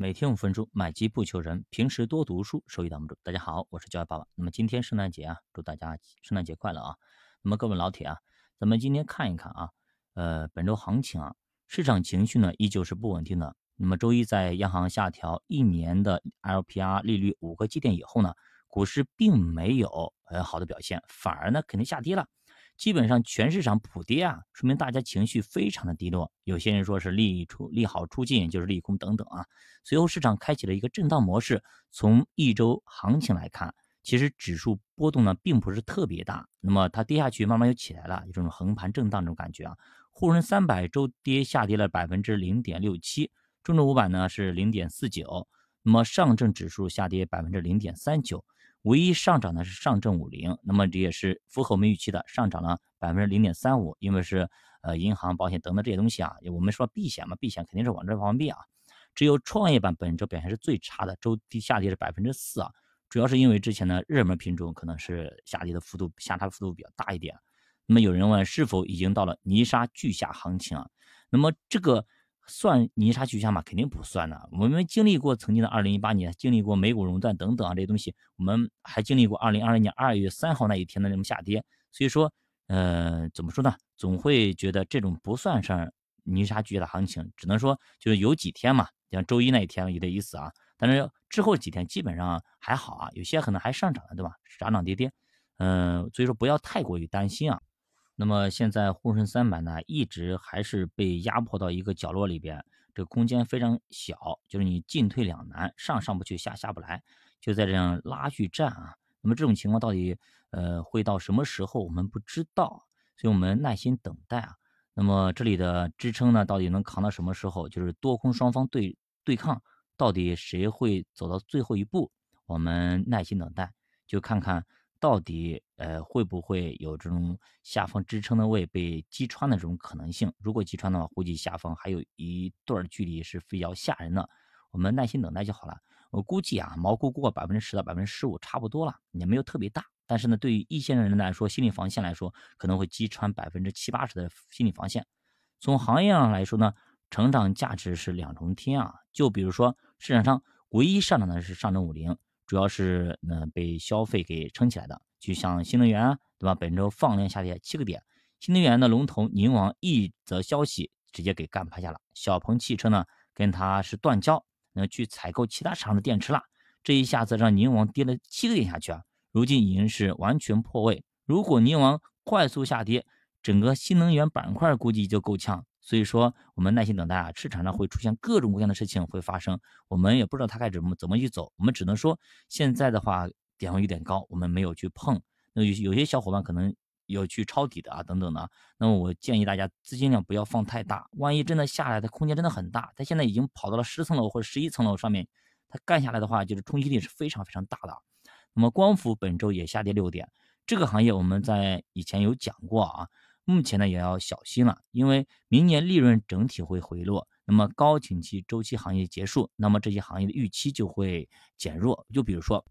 每天五分钟，买基不求人。平时多读书，收益挡不住。大家好，我是教育爸爸。那么今天圣诞节啊，祝大家圣诞节快乐啊！那么各位老铁啊，咱们今天看一看啊，呃，本周行情啊，市场情绪呢依旧是不稳定的。那么周一在央行下调一年的 LPR 利率五个基点以后呢，股市并没有很好的表现，反而呢肯定下跌了。基本上全市场普跌啊，说明大家情绪非常的低落。有些人说是利出利好出尽，就是利空等等啊。随后市场开启了一个震荡模式。从一周行情来看，其实指数波动呢并不是特别大。那么它跌下去，慢慢又起来了，有这种横盘震荡这种感觉啊。沪深三百周跌下跌了百分之零点六七，中证五百呢是零点四九，那么上证指数下跌百分之零点三九。唯一上涨的是上证五零，那么这也是符合我们预期的，上涨了百分之零点三五，因为是呃银行、保险等等这些东西啊，我们说避险嘛，避险肯定是往这方面避啊。只有创业板本周表现是最差的，周低下跌是百分之四啊，主要是因为之前的热门品种可能是下跌的幅度下差幅度比较大一点。那么有人问是否已经到了泥沙俱下行情啊？那么这个。算泥沙俱下吗？肯定不算呢。我们经历过曾经的二零一八年，经历过美股熔断等等啊这些东西，我们还经历过二零二零年二月三号那一天的那种下跌。所以说，呃，怎么说呢？总会觉得这种不算上泥沙俱下的行情，只能说就是有几天嘛，像周一那一天有点意思啊。但是之后几天基本上还好啊，有些可能还上涨了，对吧？涨涨跌跌，嗯，所以说不要太过于担心啊。那么现在沪深三百呢，一直还是被压迫到一个角落里边，这个空间非常小，就是你进退两难，上上不去，下下不来，就在这样拉锯战啊。那么这种情况到底呃会到什么时候，我们不知道，所以我们耐心等待啊。那么这里的支撑呢，到底能扛到什么时候？就是多空双方对对抗，到底谁会走到最后一步？我们耐心等待，就看看。到底呃会不会有这种下方支撑的位被击穿的这种可能性？如果击穿的话，估计下方还有一段距离是比较吓人的。我们耐心等待就好了。我估计啊，毛估过百分之十到百分之十五差不多了，也没有特别大。但是呢，对于一线的人来说，心理防线来说，可能会击穿百分之七八十的心理防线。从行业上来说呢，成长价值是两重天啊。就比如说市场上唯一上涨的是上证五零。主要是呢被消费给撑起来的，就像新能源，对吧？本周放量下跌七个点，新能源的龙头宁王一则消息直接给干趴下了。小鹏汽车呢跟它是断交，那去采购其他厂的电池了，这一下子让宁王跌了七个点下去啊！如今已经是完全破位，如果宁王快速下跌，整个新能源板块估计就够呛。所以说，我们耐心等待啊，市场上会出现各种各样的事情会发生，我们也不知道它该怎么怎么去走，我们只能说现在的话点位有点高，我们没有去碰。那有有些小伙伴可能有去抄底的啊，等等的。那么我建议大家资金量不要放太大，万一真的下来的空间真的很大，它现在已经跑到了十层楼或者十一层楼上面，它干下来的话，就是冲击力是非常非常大的。那么光伏本周也下跌六点，这个行业我们在以前有讲过啊。目前呢也要小心了，因为明年利润整体会回落，那么高景气周期行业结束，那么这些行业的预期就会减弱。就比如说。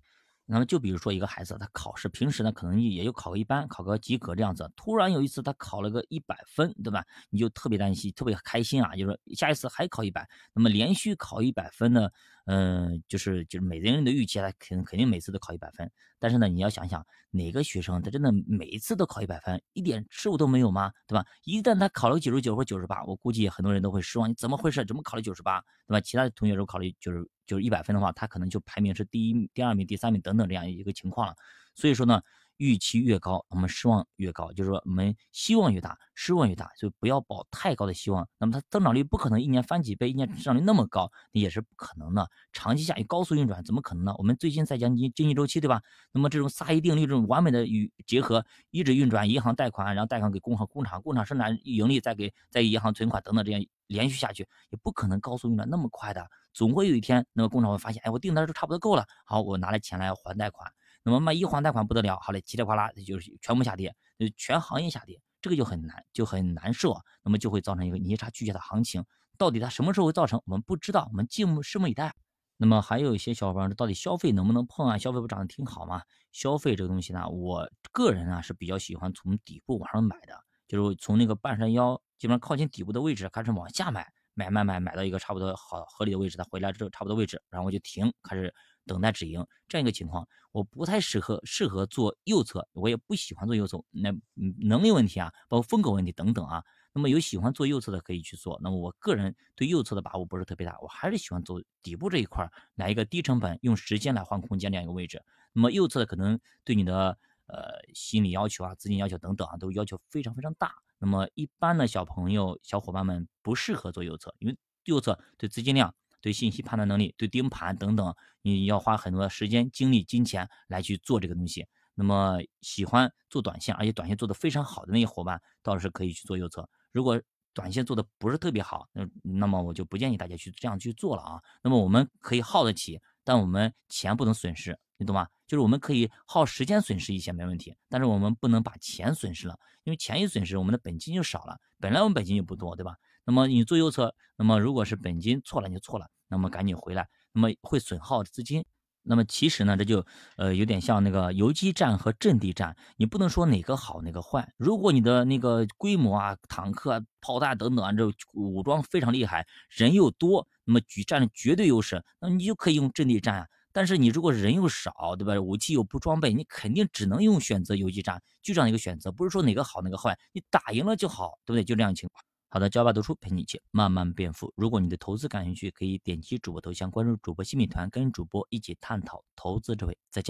那么就比如说一个孩子，他考试平时呢可能也就考个一般，考个及格这样子。突然有一次他考了个一百分，对吧？你就特别担心，特别开心啊，就是下一次还考一百。那么连续考一百分呢，嗯，就是就是每个人的预期，他肯肯定每次都考一百分。但是呢，你要想想哪个学生他真的每一次都考一百分，一点失误都没有吗？对吧？一旦他考了九十九或九十八，我估计很多人都会失望。你怎么回事？怎么考了九十八？对吧？其他同学如果考了九十。就是一百分的话，他可能就排名是第一、第二名、第三名等等这样一个情况了。所以说呢，预期越高，我们失望越高，就是说我们希望越大，失望越大。所以不要抱太高的希望。那么它增长率不可能一年翻几倍，一年增长率那么高，也是不可能的。长期下去高速运转怎么可能呢？我们最近在讲经经济周期，对吧？那么这种萨伊定律这种完美的与结合，一直运转，银行贷款，然后贷款给工厂，工厂工厂生产盈利，再给再银行存款等等这样。连续下去也不可能高速运转那么快的，总会有一天，那么工厂会发现，哎，我订单都差不多够了，好，我拿来钱来还贷款。那么万一还贷款不得了，好嘞，叽里呱啦就是全部下跌，就全行业下跌，这个就很难，就很难受，那么就会造成一个泥沙俱下的行情。到底它什么时候会造成，我们不知道，我们静目拭目以待。那么还有一些小伙伴说，到底消费能不能碰啊？消费不涨得挺好吗？消费这个东西呢，我个人啊是比较喜欢从底部往上买的，就是从那个半山腰。基本上靠近底部的位置开始往下买，买买买买到一个差不多好合理的位置，它回来之后差不多位置，然后我就停，开始等待止盈这样一个情况，我不太适合适合做右侧，我也不喜欢做右侧，那能力问题啊，包括风格问题等等啊。那么有喜欢做右侧的可以去做，那么我个人对右侧的把握不是特别大，我还是喜欢做底部这一块来一个低成本，用时间来换空间这样一个位置。那么右侧的可能对你的呃心理要求啊、资金要求等等啊，都要求非常非常大。那么一般的小朋友、小伙伴们不适合做右侧，因为右侧对资金量、对信息判断能力、对盯盘等等，你要花很多时间、精力、金钱来去做这个东西。那么喜欢做短线，而且短线做的非常好的那些伙伴，倒是可以去做右侧。如果短线做的不是特别好，那那么我就不建议大家去这样去做了啊。那么我们可以耗得起，但我们钱不能损失，你懂吗？就是我们可以耗时间损失一些没问题，但是我们不能把钱损失了，因为钱一损失，我们的本金就少了。本来我们本金就不多，对吧？那么你做右侧，那么如果是本金错了你就错了，那么赶紧回来，那么会损耗资金。那么其实呢，这就呃有点像那个游击战和阵地战，你不能说哪个好哪个坏。如果你的那个规模啊、坦克、啊炮弹等等啊，这武装非常厉害，人又多，那么举占了绝对优势，那你就可以用阵地战啊。但是你如果人又少，对吧？武器又不装备，你肯定只能用选择游击战，就这样一个选择，不是说哪个好哪个坏，你打赢了就好，对不对？就这样情况。好的，教爸读书陪你一起慢慢变富。如果你的投资感兴趣，可以点击主播头像关注主播新米团，跟主播一起探讨投资智慧。再见。